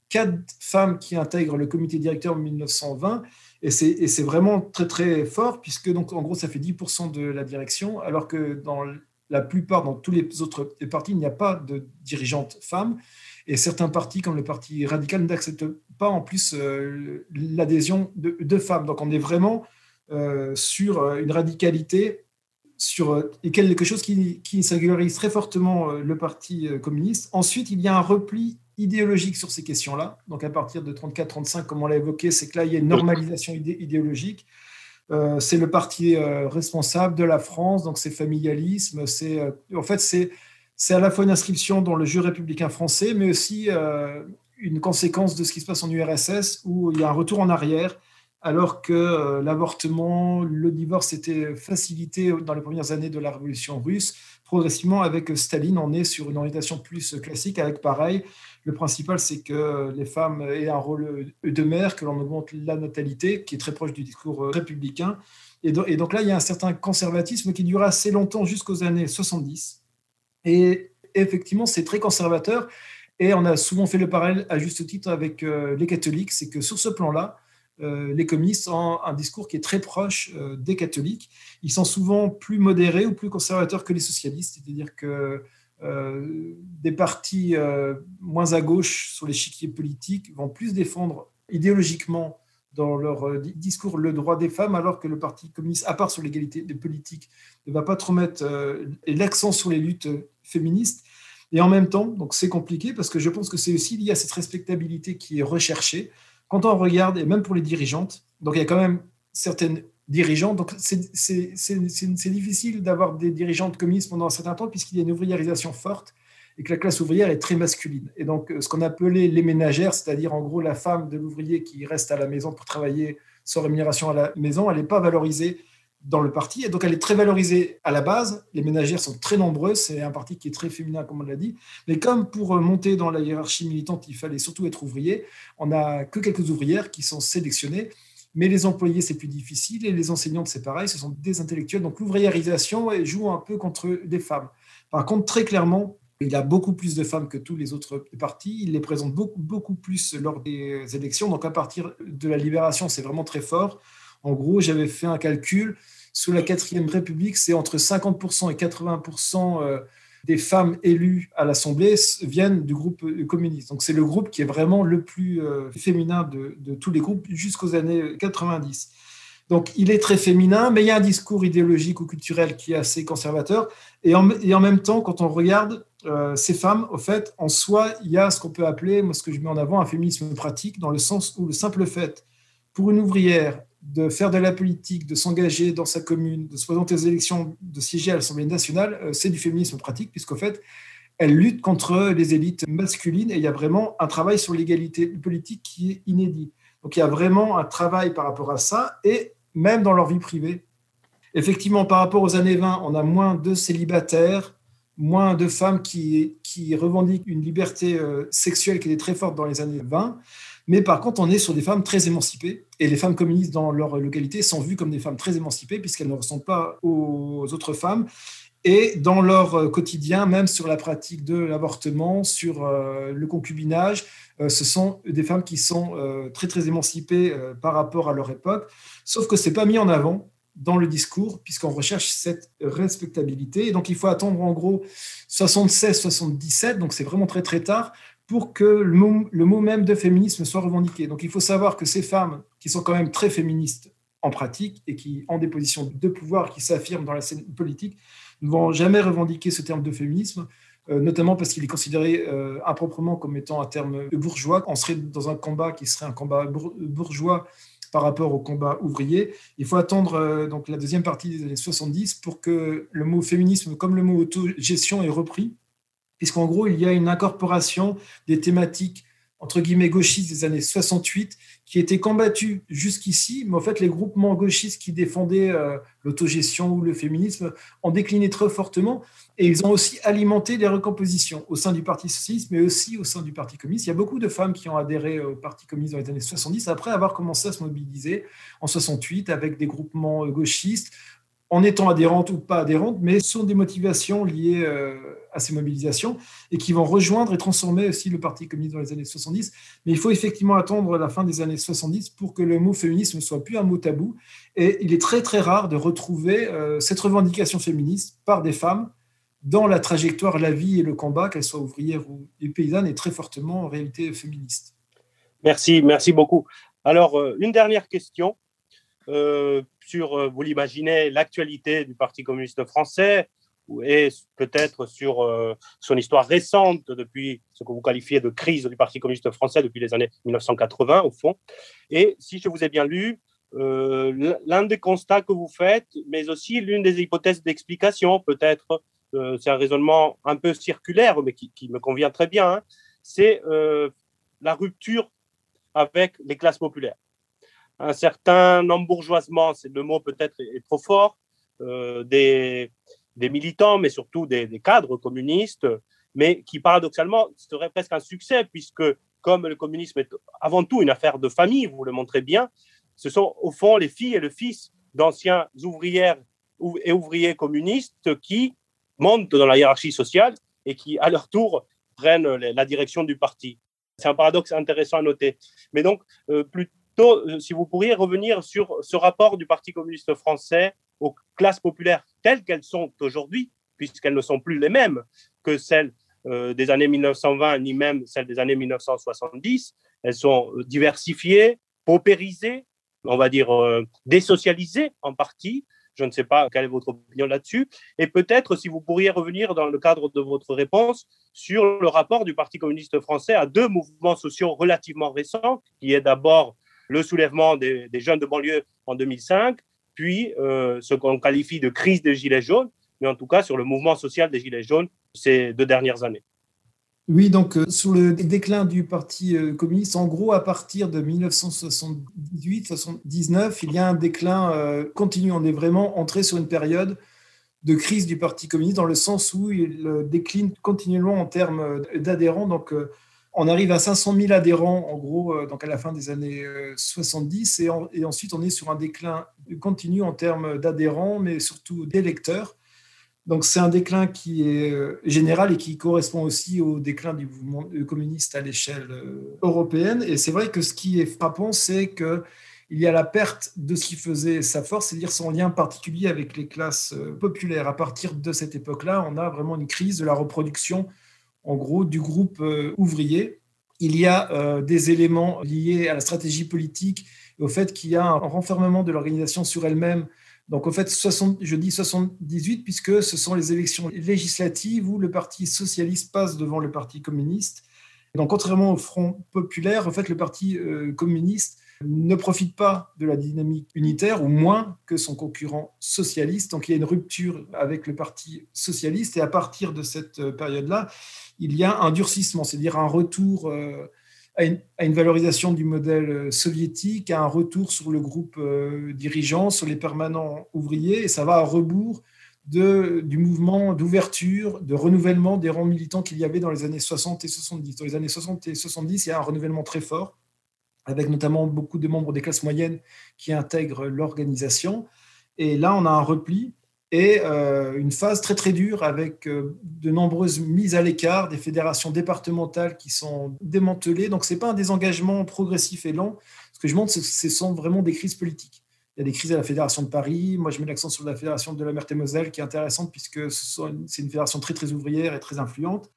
quatre femmes qui intègrent le comité directeur en 1920 et c'est vraiment très très fort puisque donc en gros ça fait 10% de la direction alors que dans la plupart, dans tous les autres partis, il n'y a pas de dirigeante femme. Et certains partis, comme le Parti radical, n'acceptent pas en plus euh, l'adhésion de, femmes. Donc on est vraiment euh, sur euh, une radicalité, sur et quelque chose qui, qui singularise très fortement le Parti communiste. Ensuite, il y a un repli idéologique sur ces questions-là. Donc à partir de 34-35, comme on l'a évoqué, c'est que là, il y a une normalisation idéologique. C'est le parti responsable de la France, donc c'est familialisme. C'est en fait c'est c'est à la fois une inscription dans le jeu républicain français, mais aussi une conséquence de ce qui se passe en URSS où il y a un retour en arrière, alors que l'avortement, le divorce était facilité dans les premières années de la révolution russe. Progressivement, avec Staline, on est sur une orientation plus classique, avec pareil le principal, c'est que les femmes aient un rôle de mère, que l'on augmente la natalité, qui est très proche du discours républicain. Et, donc là, il y a un certain conservatisme qui dure assez longtemps, jusqu'aux années 70. Et effectivement, c'est très conservateur. Et on a souvent fait le parallèle, à juste titre, avec euh, les catholiques. C'est que sur ce plan-là, euh, les communistes ont un discours qui est très proche euh, des catholiques. Ils sont souvent plus modérés ou plus conservateurs que les socialistes. C'est-à-dire que des partis moins à gauche sur l'échiquier politique vont plus défendre idéologiquement dans leur euh, discours le droit des femmes, alors que le Parti communiste, à part sur l'égalité des politiques, ne va pas trop mettre l'accent sur les luttes féministes. Et en même temps, donc c'est compliqué parce que je pense que c'est aussi lié à cette respectabilité qui est recherchée. Quand on regarde, et même pour les dirigeantes, donc il y a quand même certaines dirigeants. Donc, c'est difficile d'avoir des dirigeantes communistes pendant un certain temps, puisqu'il y a une ouvriérisation forte et que la classe ouvrière est très masculine. Et donc, ce qu'on appelait les ménagères, c'est-à-dire en gros la femme de l'ouvrier qui reste à la maison pour travailler sans rémunération à la maison, elle n'est pas valorisée dans le parti. Et donc, elle est très valorisée à la base. Les ménagères sont très nombreuses. C'est un parti qui est très féminin, comme on l'a dit. Mais comme pour monter dans la hiérarchie militante, il fallait surtout être ouvrier, on n'a que quelques ouvrières qui sont sélectionnées. Mais les employés, c'est plus difficile, et les enseignantes, c'est pareil, ce sont des intellectuels. Donc l'ouvriérisation joue un peu contre des femmes. Par contre, très clairement, il a beaucoup plus de femmes que tous les autres partis. Il les présente beaucoup, beaucoup plus lors des élections. Donc à partir de la libération, c'est vraiment très fort. En gros, j'avais fait un calcul. Sous la quatrième République, c'est entre 50% et 80% des femmes élues à l'Assemblée viennent du groupe communiste. Donc c'est le groupe qui est vraiment le plus euh, féminin de, tous les groupes jusqu'aux années 90. Donc il est très féminin, mais il y a un discours idéologique ou culturel qui est assez conservateur. Et en même temps, quand on regarde euh, ces femmes, au fait, en soi, il y a ce qu'on peut appeler, moi ce que je mets en avant, un féminisme pratique, dans le sens où le simple fait pour une ouvrière de faire de la politique, de s'engager dans sa commune, de se présenter aux élections, de siéger à l'Assemblée nationale, euh, c'est du féminisme pratique, puisqu'en fait, elle lutte contre les élites masculines et il y a vraiment un travail sur l'égalité politique qui est inédit. Donc il y a vraiment un travail par rapport à ça et même dans leur vie privée. Effectivement, par rapport aux années 20, on a moins de célibataires, moins de femmes qui, revendiquent une liberté euh, sexuelle qui était très forte dans les années 20. Mais par contre, on est sur des femmes très émancipées. Et les femmes communistes dans leur localité sont vues comme des femmes très émancipées, puisqu'elles ne ressemblent pas aux autres femmes. Et dans leur quotidien, même sur la pratique de l'avortement, sur euh, le concubinage, euh, ce sont des femmes qui sont euh, très, très émancipées par rapport à leur époque. Sauf que ce n'est pas mis en avant dans le discours, puisqu'on recherche cette respectabilité. Et donc, il faut attendre en gros 76-77, donc c'est vraiment très, très tard, pour que le mot, même de féminisme soit revendiqué. Donc il faut savoir que ces femmes, qui sont quand même très féministes en pratique et qui ont des positions de pouvoir qui s'affirment dans la scène politique, ne vont jamais revendiquer ce terme de féminisme, euh, notamment parce qu'il est considéré euh, improprement comme étant un terme bourgeois. On serait dans un combat qui serait un combat bourgeois par rapport au combat ouvrier. Il faut attendre euh, donc la deuxième partie des années 70 pour que le mot féminisme, comme le mot autogestion, est repris puisqu'en gros, il y a une incorporation des thématiques entre guillemets gauchistes des années 68 qui étaient combattues jusqu'ici, mais en fait les groupements gauchistes qui défendaient euh, l'autogestion ou le féminisme ont décliné très fortement et ils ont aussi alimenté les recompositions au sein du Parti socialiste, mais aussi au sein du Parti communiste. Il y a beaucoup de femmes qui ont adhéré au Parti communiste dans les années 70 après avoir commencé à se mobiliser en 68 avec des groupements gauchistes en étant adhérentes ou pas adhérentes, mais sont des motivations liées euh, à ces mobilisations et qui vont rejoindre et transformer aussi le Parti communiste dans les années 70. Mais il faut effectivement attendre la fin des années 70 pour que le mot féminisme ne soit plus un mot tabou. Et il est très très rare de retrouver euh, cette revendication féministe par des femmes dans la trajectoire, la vie et le combat, qu'elles soient ouvrières ou paysannes, et très fortement en réalité féministe. Merci, merci beaucoup. Alors, euh, une dernière question sur, euh, vous l'imaginez, l'actualité du Parti communiste français et peut-être sur euh, son histoire récente depuis ce que vous qualifiez de crise du Parti communiste français depuis les années 1980 au fond. Et si je vous ai bien lu, euh, l'un des constats que vous faites, mais aussi l'une des hypothèses d'explication, peut-être, c'est un raisonnement un peu circulaire, mais qui, me convient très bien, hein, c'est la rupture avec les classes populaires. Un certain embourgeoisement, c'est le mot peut-être est, trop fort, des, des, militants, mais surtout des, cadres communistes, mais qui paradoxalement serait presque un succès, puisque comme le communisme est avant tout une affaire de famille, vous le montrez bien, ce sont au fond les filles et le fils d'anciens ouvrières et ouvriers communistes qui montent dans la hiérarchie sociale et qui, à leur tour, prennent la direction du parti. C'est un paradoxe intéressant à noter. Mais donc, euh, euh, si vous pourriez revenir sur ce rapport du Parti communiste français aux classes populaires telles qu'elles sont aujourd'hui, puisqu'elles ne sont plus les mêmes que celles euh, des années 1920, ni même celles des années 1970. Elles sont diversifiées, paupérisées, on va dire, euh, désocialisé en partie. Je ne sais pas quelle est votre opinion là-dessus. Et peut-être si vous pourriez revenir dans le cadre de votre réponse sur le rapport du Parti communiste français à deux mouvements sociaux relativement récents, qui est d'abord le soulèvement des, jeunes de banlieue en 2005, puis euh, ce qu'on qualifie de crise des Gilets jaunes, mais en tout cas sur le mouvement social des Gilets jaunes ces deux dernières années. Oui, donc euh, sur le déclin du Parti euh, communiste, en gros, à partir de 1978-79, il y a un déclin euh, continu. On est vraiment entré sur une période de crise du Parti communiste dans le sens où il décline continuellement en termes d'adhérents. Donc, on arrive à 500 000 adhérents, en gros, donc à la fin des années 70, et, et ensuite on est sur un déclin continu en termes d'adhérents, mais surtout d'électeurs. Donc c'est un déclin qui est euh, général et qui correspond aussi au déclin du mouvement communiste à l'échelle euh, européenne. Et c'est vrai que ce qui est frappant, c'est qu'il y a la perte de ce qui faisait sa force, c'est-à-dire son lien particulier avec les classes euh, populaires. À partir de cette époque-là, on a vraiment une crise de la reproduction, en gros, du groupe ouvrier. Il y a des éléments liés à la stratégie politique et au fait qu'il y a un renfermement de l'organisation sur elle-même donc, en fait, je dis 78 puisque ce sont les élections législatives où le Parti socialiste passe devant le Parti communiste. Donc, contrairement au Front populaire, en fait, le Parti euh, communiste ne profite pas de la dynamique unitaire, ou moins que son concurrent socialiste. Donc, il y a une rupture avec le Parti socialiste. Et à partir de cette euh, période-là, il y a un durcissement, c'est-à-dire un retour euh, à une, valorisation du modèle euh, soviétique, à un retour sur le groupe euh, dirigeant, sur les permanents ouvriers, et ça va à rebours du mouvement d'ouverture, de renouvellement des rangs militants qu'il y avait dans les années 60 et 70. Dans les années 60 et 70, il y a un renouvellement très fort, avec notamment beaucoup de membres des classes moyennes qui intègrent l'organisation. Et là, on a un repli et euh, une phase très très dure avec euh, de nombreuses mises à l'écart des fédérations départementales qui sont démantelées. Donc ce n'est pas un désengagement progressif et lent. Ce que je montre, c'est que ce sont vraiment des crises politiques. Il y a des crises à la Fédération de Paris. Moi, je mets l'accent sur la Fédération de la Meurthe-et-Moselle, qui est intéressante puisque c'est une fédération très très ouvrière et très influente.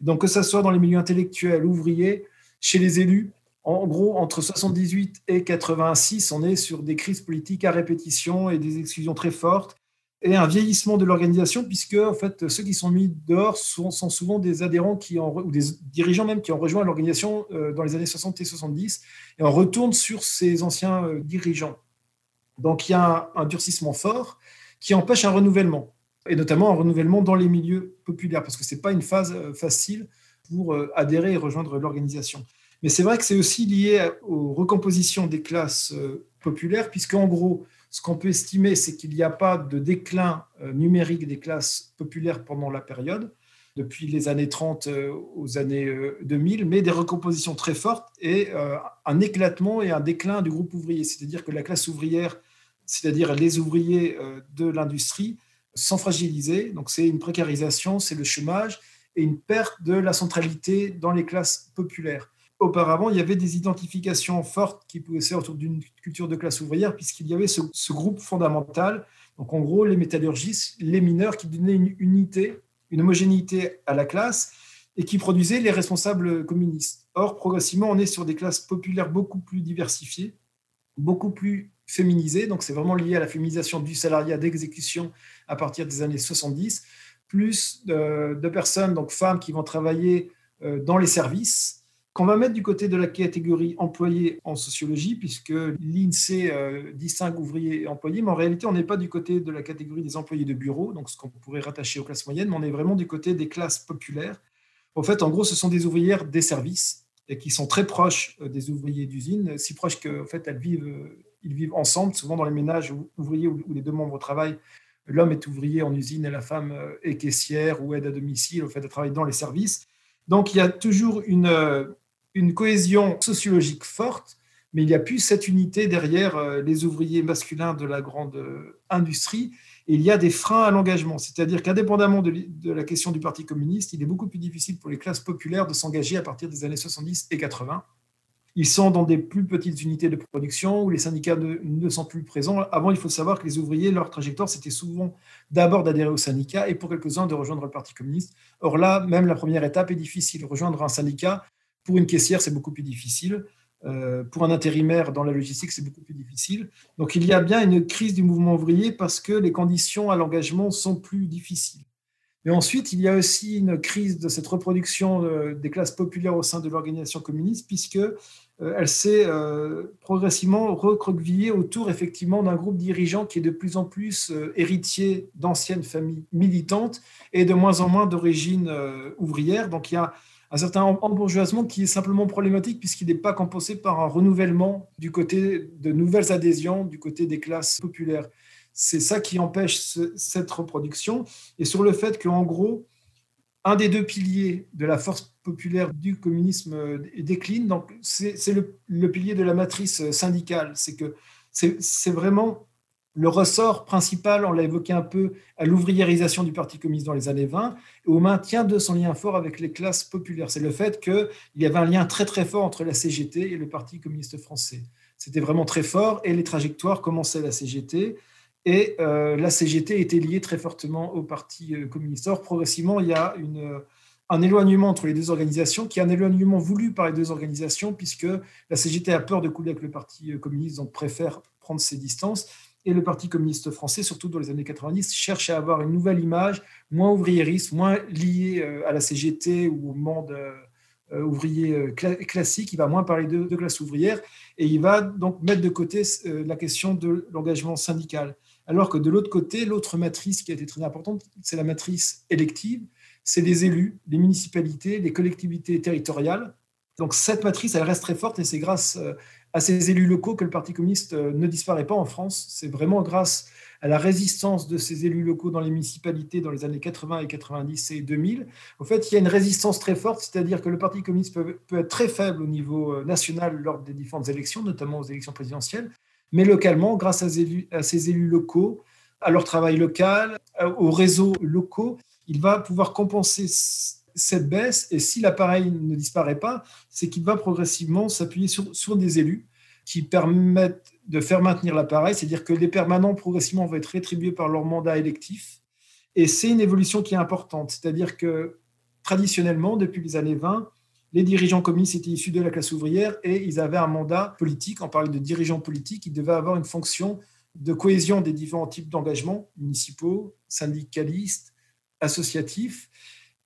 Donc que ce soit dans les milieux intellectuels, ouvriers, chez les élus, en gros, entre 78 et 86, on est sur des crises politiques à répétition et des exclusions très fortes et un vieillissement de l'organisation, puisque en fait, ceux qui sont mis dehors sont, souvent des adhérents qui ou des dirigeants même qui ont rejoint l'organisation euh, dans les années 60 et 70, et on retourne sur ces anciens euh, dirigeants. Donc il y a un, durcissement fort qui empêche un renouvellement, et notamment un renouvellement dans les milieux populaires, parce que ce n'est pas une phase euh, facile pour adhérer et rejoindre l'organisation. Mais c'est vrai que c'est aussi lié aux recompositions des classes populaires, puisque en gros, ce qu'on peut estimer, c'est qu'il n'y a pas de déclin euh, numérique des classes populaires pendant la période, depuis les années 30 euh, aux années 2000, euh, mais des recompositions très fortes et un éclatement et un déclin du groupe ouvrier. C'est-à-dire que la classe ouvrière, c'est-à-dire les ouvriers de l'industrie, sont fragilisés. Donc c'est une précarisation, c'est le chômage et une perte de la centralité dans les classes populaires auparavant, il y avait des identifications fortes qui pouvaient se faire autour d'une culture de classe ouvrière, puisqu'il y avait ce, groupe fondamental. Donc, en gros, les métallurgistes, les mineurs qui donnaient une unité, une homogénéité à la classe et qui produisaient les responsables communistes. Or, progressivement, on est sur des classes populaires beaucoup plus diversifiées, beaucoup plus féminisées. Donc, c'est vraiment lié à la féminisation du salariat d'exécution à partir des années 70, plus de, de personnes, donc femmes, qui vont travailler euh, dans les services qu'on va mettre du côté de la catégorie employés en sociologie, puisque l'INSEE euh, distingue ouvriers et employés, mais en réalité, on n'est pas du côté de la catégorie des employés de bureau, donc ce qu'on pourrait rattacher aux classes moyennes, mais on est vraiment du côté des classes populaires. En fait, en gros, ce sont des ouvrières des services et qui sont très proches euh, des ouvriers d'usine, si proches qu'en fait, elles vivent, euh, ils vivent ensemble, souvent dans les ménages ouvriers où les deux membres travaillent. L'homme est ouvrier en usine et la femme est caissière ou aide à domicile, au fait de travailler dans les services. Donc, il y a toujours une, une cohésion sociologique forte, mais il n'y a plus cette unité derrière euh, les ouvriers masculins de la grande euh, industrie. Et il y a des freins à l'engagement, c'est-à-dire qu'indépendamment de la question du Parti communiste, il est beaucoup plus difficile pour les classes populaires de s'engager à partir des années 70 et 80. Ils sont dans des plus petites unités de production où les syndicats ne, sont plus présents. Avant, il faut savoir que les ouvriers, leur trajectoire, c'était souvent d'abord d'adhérer au syndicat et pour quelques-uns de rejoindre le Parti communiste. Or là, même la première étape est difficile. Rejoindre un syndicat, pour une caissière, c'est beaucoup plus difficile. Euh, pour un intérimaire dans la logistique, c'est beaucoup plus difficile. Donc il y a bien une crise du mouvement ouvrier parce que les conditions à l'engagement sont plus difficiles. Mais ensuite, il y a aussi une crise de cette reproduction euh, des classes populaires au sein de l'organisation communiste, puisque euh, elle s'est progressivement recroquevillée autour effectivement d'un groupe dirigeant qui est de plus en plus héritier d'anciennes familles militantes et de moins en moins d'origine ouvrière. Donc il y a un certain embourgeoisement qui est simplement problématique puisqu'il n'est pas composé par un renouvellement du côté de nouvelles adhésions du côté des classes populaires. C'est ça qui empêche cette reproduction. Et sur le fait qu'en gros, un des deux piliers de la force populaire du communisme euh, décline, donc c'est le, le, pilier de la matrice syndicale. C'est que c'est vraiment le ressort principal, on l'a évoqué un peu, à l'ouvriérisation du Parti communiste dans les années 20 et au maintien de son lien fort avec les classes populaires. C'est le fait qu'il y avait un lien très très fort entre la CGT et le Parti communiste français. C'était vraiment très fort et les trajectoires commençaient la CGT et euh, la CGT était liée très fortement au Parti euh, communiste. Or, progressivement, il y a un éloignement entre les deux organisations, qui est un éloignement voulu par les deux organisations, puisque la CGT a peur de couler avec le Parti euh, communiste, donc préfère prendre ses distances et le Parti communiste français, surtout dans les années 90, cherche à avoir une nouvelle image, moins ouvriériste, moins liée euh, à la CGT ou au monde euh, ouvrier euh, classique. Il va moins parler de, de classe ouvrière et il va donc mettre de côté la question de l'engagement syndical. Alors que de l'autre côté, l'autre matrice qui a été très importante, c'est la matrice élective, c'est les élus, les municipalités, les collectivités territoriales. Donc cette matrice, elle reste très forte et c'est grâce à ces élus locaux que le Parti communiste euh, ne disparaît pas en France. C'est vraiment grâce à la résistance de ces élus locaux dans les municipalités dans les années 80 et 90 et 2000. Au fait, il y a une résistance très forte, c'est-à-dire que le Parti communiste peut, être très faible au niveau euh, national lors des différentes élections, notamment aux élections présidentielles, mais localement, grâce à, à ces élus locaux, à leur travail local, aux réseaux locaux, il va pouvoir compenser cette baisse, et si l'appareil ne disparaît pas, c'est qu'il va progressivement s'appuyer sur, sur, des élus qui permettent de faire maintenir l'appareil, c'est-à-dire que les permanents progressivement vont être rétribués par leur mandat électif. Et c'est une évolution qui est importante, c'est-à-dire que traditionnellement, depuis les années 20, les dirigeants communistes étaient issus de la classe ouvrière et ils avaient un mandat politique. On parle de dirigeants politiques, ils devaient avoir une fonction de cohésion des différents types d'engagements municipaux, syndicalistes, associatifs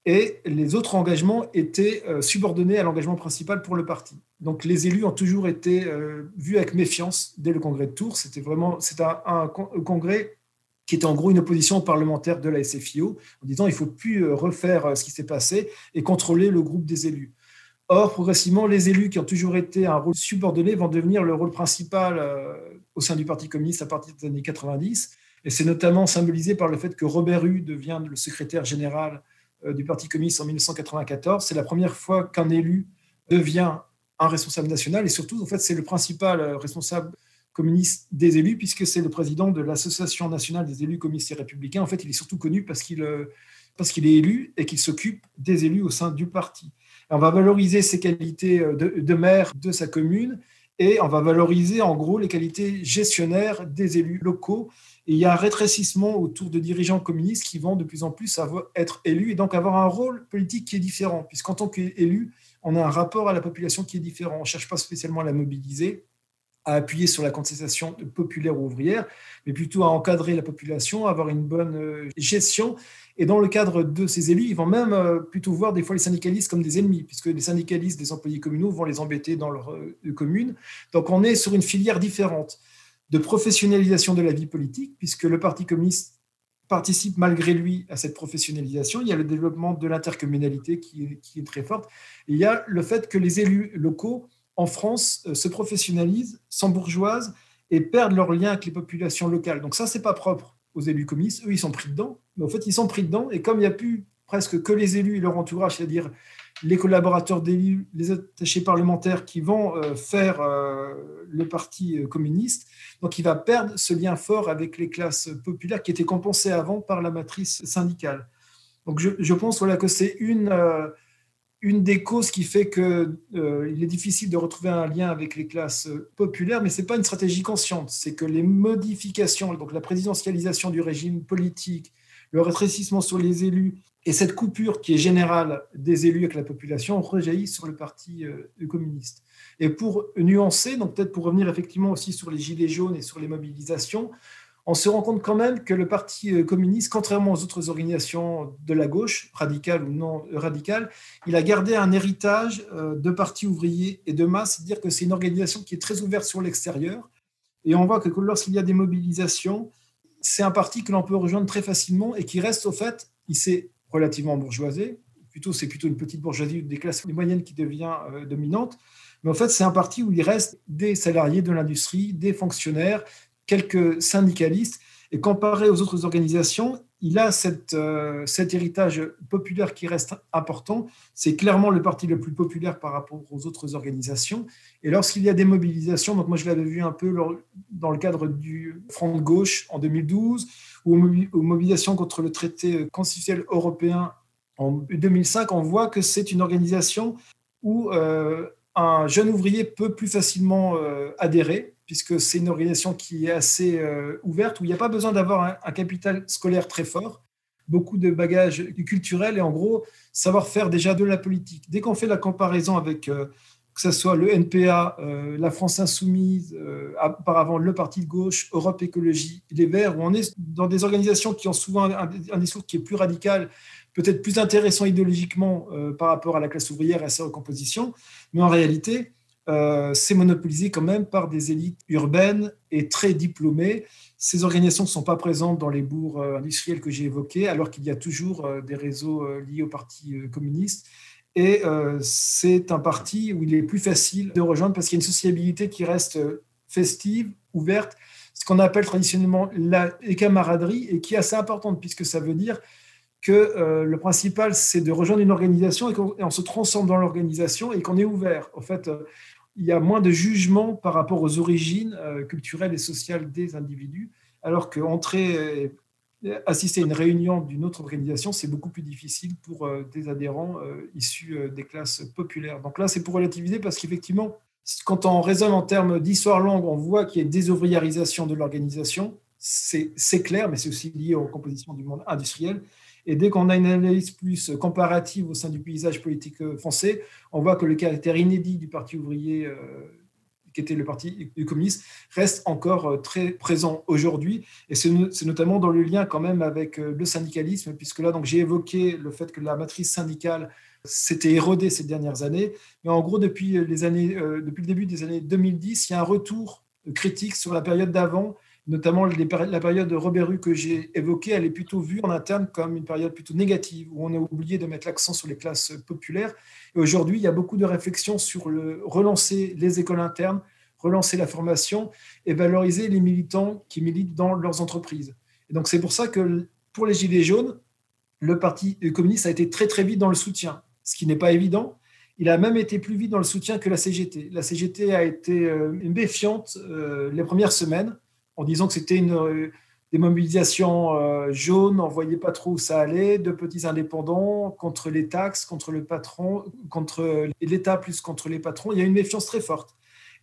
et les autres engagements étaient euh, subordonnés à l'engagement principal pour le parti. Donc les élus ont toujours été euh, vus avec méfiance dès le congrès de Tours. C'était vraiment c'est un, congrès qui était en gros une opposition parlementaire de la SFIO, en disant il faut plus euh, refaire ce qui s'est passé et contrôler le groupe des élus. Or, progressivement, les élus qui ont toujours été un rôle subordonné vont devenir le rôle principal au sein du Parti communiste à partir des années 90. Et c'est notamment symbolisé par le fait que Robert Hue devient le secrétaire général du Parti communiste en 1994. C'est la première fois qu'un élu devient un responsable national et surtout, en fait, c'est le principal euh, responsable communiste des élus puisque c'est le président de l'Association nationale des élus communistes et républicains. En fait, il est surtout connu parce qu'il euh, parce qu'il est élu et qu'il s'occupe des élus au sein du parti. on va valoriser ses qualités de maire de sa commune et on va valoriser en gros les qualités gestionnaires des élus locaux et il y a un rétrécissement autour de dirigeants communistes qui vont de plus en plus être élus et donc avoir un rôle politique qui est différent, puisqu'en tant qu'élu, on a un rapport à la population qui est différent. On ne cherche pas spécialement à la mobiliser, à appuyer sur la contestation populaire ou ouvrière, mais plutôt à encadrer la population, à avoir une bonne euh, gestion. Et dans le cadre de ces élus, ils vont même euh, plutôt voir des fois les syndicalistes comme des ennemis, puisque les syndicalistes des employés communaux vont les embêter dans leur euh, commune. Donc on est sur une filière différente de professionnalisation de la vie politique, puisque le Parti communiste participe malgré lui à cette professionnalisation. Il y a le développement de l'intercommunalité qui, qui est très forte. Il y a le fait que les élus locaux en France euh, se professionnalisent, s'embourgeoisent et perdent leur lien avec les populations locales. Donc ça, c'est pas propre aux élus communistes. Eux, ils sont pris dedans. Mais en fait, ils sont pris dedans. Et comme il n'y a plus presque que les élus et leur entourage, c'est-à-dire les collaborateurs d'élus, les attachés parlementaires qui vont euh, faire euh, le parti communiste, donc il va perdre ce lien fort avec les classes populaires qui était compensé avant par la matrice syndicale. Donc je, pense voilà, que c'est une une des causes qui fait qu'il euh, est difficile de retrouver un lien avec les classes populaires, mais ce n'est pas une stratégie consciente. C'est que les modifications, donc la présidentialisation du régime politique, le rétrécissement sur les élus et cette coupure qui est générale des élus avec la population rejaillit sur le Parti euh, communiste. Et pour nuancer, donc peut-être pour revenir effectivement aussi sur les gilets jaunes et sur les mobilisations, on se rend compte quand même que le Parti euh, communiste, contrairement aux autres organisations de la gauche, radicale ou non radicale, il a gardé un héritage euh, de parti ouvrier et de masse, c'est-à-dire que c'est une organisation qui est très ouverte sur l'extérieur. Et on voit que lorsqu'il y a des mobilisations, c'est un parti que l'on peut rejoindre très facilement et qui reste au fait, il s'est relativement bourgeoisé, plutôt c'est plutôt une petite bourgeoisie des classes moyennes qui devient euh, dominante. Mais en fait, c'est un parti où il reste des salariés de l'industrie, des fonctionnaires, quelques syndicalistes. Et comparé aux autres organisations, il a euh, cet héritage populaire qui reste important. C'est clairement le parti le plus populaire par rapport aux autres organisations. Et lorsqu'il y a des mobilisations, donc moi je l'avais vu un peu dans le cadre du Front de gauche en 2012, ou aux mobilisations contre le traité constitutionnel européen en 2005, on voit que c'est une organisation où euh, un jeune ouvrier peut plus facilement euh, adhérer puisque c'est une organisation qui est assez euh, ouverte, où il n'y a pas besoin d'avoir un, capital scolaire très fort, beaucoup de bagages culturels et en gros, savoir faire déjà de la politique. Dès qu'on fait la comparaison avec, euh, que ce soit le NPA, euh, la France Insoumise, auparavant le Parti de gauche, Europe Écologie, les Verts, où on est dans des organisations qui ont souvent un, discours qui est plus radical, peut-être plus intéressant idéologiquement par rapport à la classe ouvrière et à sa recomposition, mais en réalité, euh, c'est monopolisé quand même par des élites urbaines et très diplômées. Ces organisations ne sont pas présentes dans les bourgs euh, industriels que j'ai évoqués, alors qu'il y a toujours euh, des réseaux liés au Parti communiste. Et c'est un parti où il est plus facile de rejoindre parce qu'il y a une sociabilité qui reste festive, ouverte, ce qu'on appelle traditionnellement la camaraderie et qui est assez importante puisque ça veut dire que le principal, c'est de rejoindre une organisation et qu'on se transforme dans l'organisation et qu'on est ouvert. En fait, il y a moins de jugement par rapport aux origines euh, culturelles et sociales des individus, alors qu'entrer, euh, assister à une réunion d'une autre organisation, c'est beaucoup plus difficile pour euh, des adhérents issus des classes populaires. Donc là, c'est pour relativiser parce qu'effectivement, quand on raisonne en termes d'histoire longue, on voit qu'il y a une désouvriarisation de l'organisation. C'est clair, mais c'est aussi lié aux compositions du monde industriel. Et dès qu'on a une analyse plus comparative au sein du paysage politique euh, français, on voit que le caractère inédit du Parti ouvrier, euh, qui était le Parti communiste, reste encore euh, très présent aujourd'hui. Et c'est notamment dans le lien quand même avec le syndicalisme, puisque là, j'ai évoqué le fait que la matrice syndicale s'était érodée ces dernières années. Mais en gros, depuis, les années, depuis le début des années 2010, il y a un retour critique sur la période d'avant notamment la période de Robert que j'ai évoquée, elle est plutôt vue en interne comme une période plutôt négative, où on a oublié de mettre l'accent sur les classes populaires. Et aujourd'hui, il y a beaucoup de réflexions sur le, relancer les écoles internes, relancer la formation et valoriser les militants qui militent dans leurs entreprises. Et donc c'est pour ça que pour les Gilets jaunes, le Parti communiste a été très très vite dans le soutien, ce qui n'est pas évident. Il a même été plus vite dans le soutien que la CGT. La CGT a été euh, méfiante euh, les premières semaines en disant que c'était une euh, des mobilisations euh, jaunes, on ne voyait pas trop où ça allait, de petits indépendants contre les taxes, contre le patron, contre l'État plus contre les patrons. Il y a une méfiance très forte.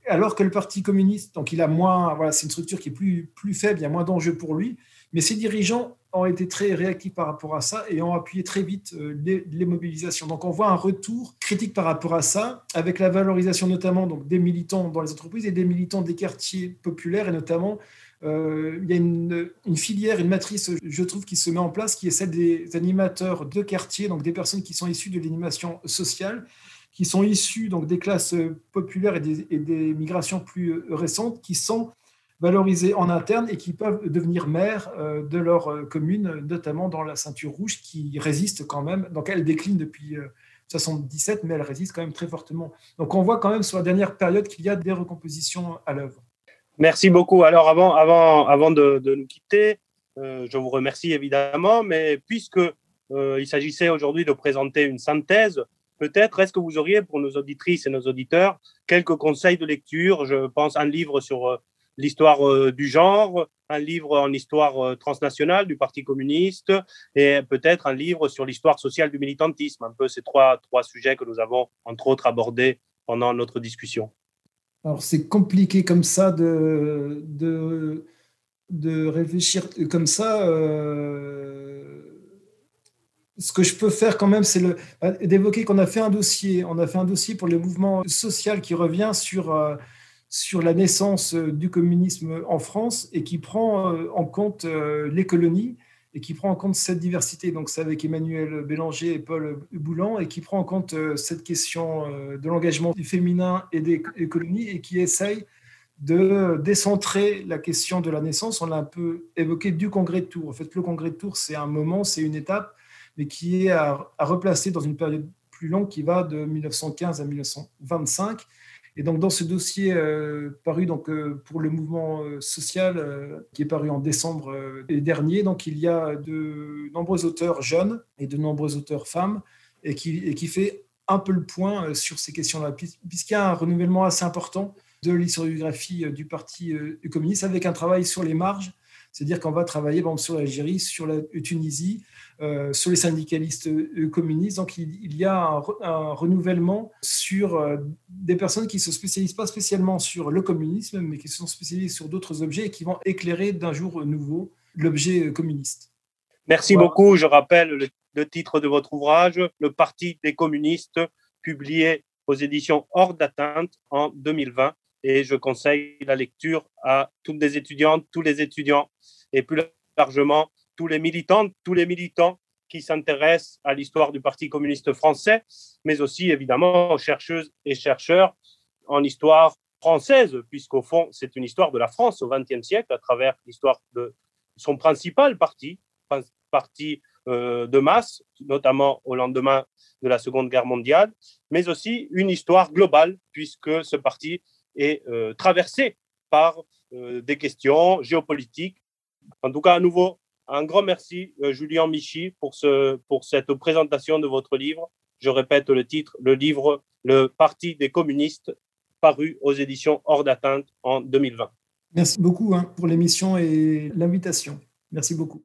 Alors que le Parti communiste, donc il a moins, voilà, c'est une structure qui est plus, plus faible, il y a moins d'enjeux pour lui, Mais ces dirigeants ont été très réactifs par rapport à ça et ont appuyé très vite euh, les, mobilisations. Donc on voit un retour critique par rapport à ça, avec la valorisation notamment donc, des militants dans les entreprises et des militants des quartiers populaires, et notamment euh, il y a une, filière, une matrice, je trouve, qui se met en place, qui est celle des animateurs de quartier, donc des personnes qui sont issues de l'animation sociale, qui sont issues donc, des classes populaires et des, migrations plus récentes, qui sont valorisés en interne et qui peuvent devenir maires euh, de leur euh, commune, notamment dans la ceinture rouge qui résiste quand même. Donc elle décline depuis 1977, euh, mais elle résiste quand même très fortement. Donc on voit quand même sur la dernière période qu'il y a des recompositions à l'œuvre. Merci beaucoup. Alors avant, avant, avant de, nous quitter, je vous remercie évidemment, mais puisque il s'agissait aujourd'hui de présenter une synthèse, peut-être est-ce que vous auriez pour nos auditrices et nos auditeurs quelques conseils de lecture? Je pense un livre sur l'histoire euh, du genre, un livre en histoire euh, transnationale du Parti communiste et peut-être un livre sur l'histoire sociale du militantisme. Un peu ces trois, trois sujets que nous avons, entre autres, abordés pendant notre discussion. Alors, c'est compliqué comme ça de, de, de réfléchir comme ça. Euh, ce que je peux faire quand même, c'est d'évoquer qu'on a fait un dossier. On a fait un dossier pour le mouvement social qui revient sur sur la naissance euh, du communisme en France et qui prend euh, en compte euh, les colonies et qui prend en compte cette diversité. Donc c'est avec Emmanuel Bélanger et Paul Boulan et qui prend en compte cette question de l'engagement féminin et des colonies et qui essaye de décentrer la question de la naissance. On l'a un peu évoqué du congrès de Tours. En fait, le congrès de Tours, c'est un moment, c'est une étape, mais qui est à replacer dans une période plus longue qui va de 1915 à 1925 et donc, dans ce dossier euh, paru donc, euh, pour le mouvement euh, social, qui est paru en décembre dernier, donc, il y a de nombreux auteurs jeunes et de nombreux auteurs femmes, et qui, et qui fait un peu le point sur ces questions-là, puisqu'il y a un renouvellement assez important de l'historiographie du Parti communiste, avec un travail sur les marges, c'est-à-dire qu'on va travailler par exemple, sur l'Algérie, sur la Tunisie, euh, sur les syndicalistes euh, communistes. Donc il, y a un, renouvellement sur euh, des personnes qui ne se spécialisent pas spécialement sur le communisme, mais qui se sont spécialisées sur d'autres objets et qui vont éclairer d'un jour nouveau l'objet communiste. Merci beaucoup. Je rappelle le, le, titre de votre ouvrage, Le Parti des communistes, publié aux éditions Hors d'atteinte en 2020. Et je conseille la lecture à toutes les étudiantes, tous les étudiants et plus largement tous les militants, tous les militants qui s'intéressent à l'histoire du Parti communiste français, mais aussi évidemment aux chercheuses et chercheurs en histoire française, puisqu'au fond, c'est une histoire de la France au XXe siècle à travers l'histoire de son principal parti, parti euh, de masse, notamment au lendemain de la Seconde Guerre mondiale, mais aussi une histoire globale, puisque ce parti est euh, traversé par euh, des questions géopolitiques. En tout cas, à nouveau, un grand merci, euh, Julien Michi, pour, ce, pour cette présentation de votre livre. Je répète le titre, le livre Le Parti des communistes, paru aux éditions Hors d'atteinte en 2020. Merci beaucoup hein, pour l'émission et l'invitation. Merci beaucoup.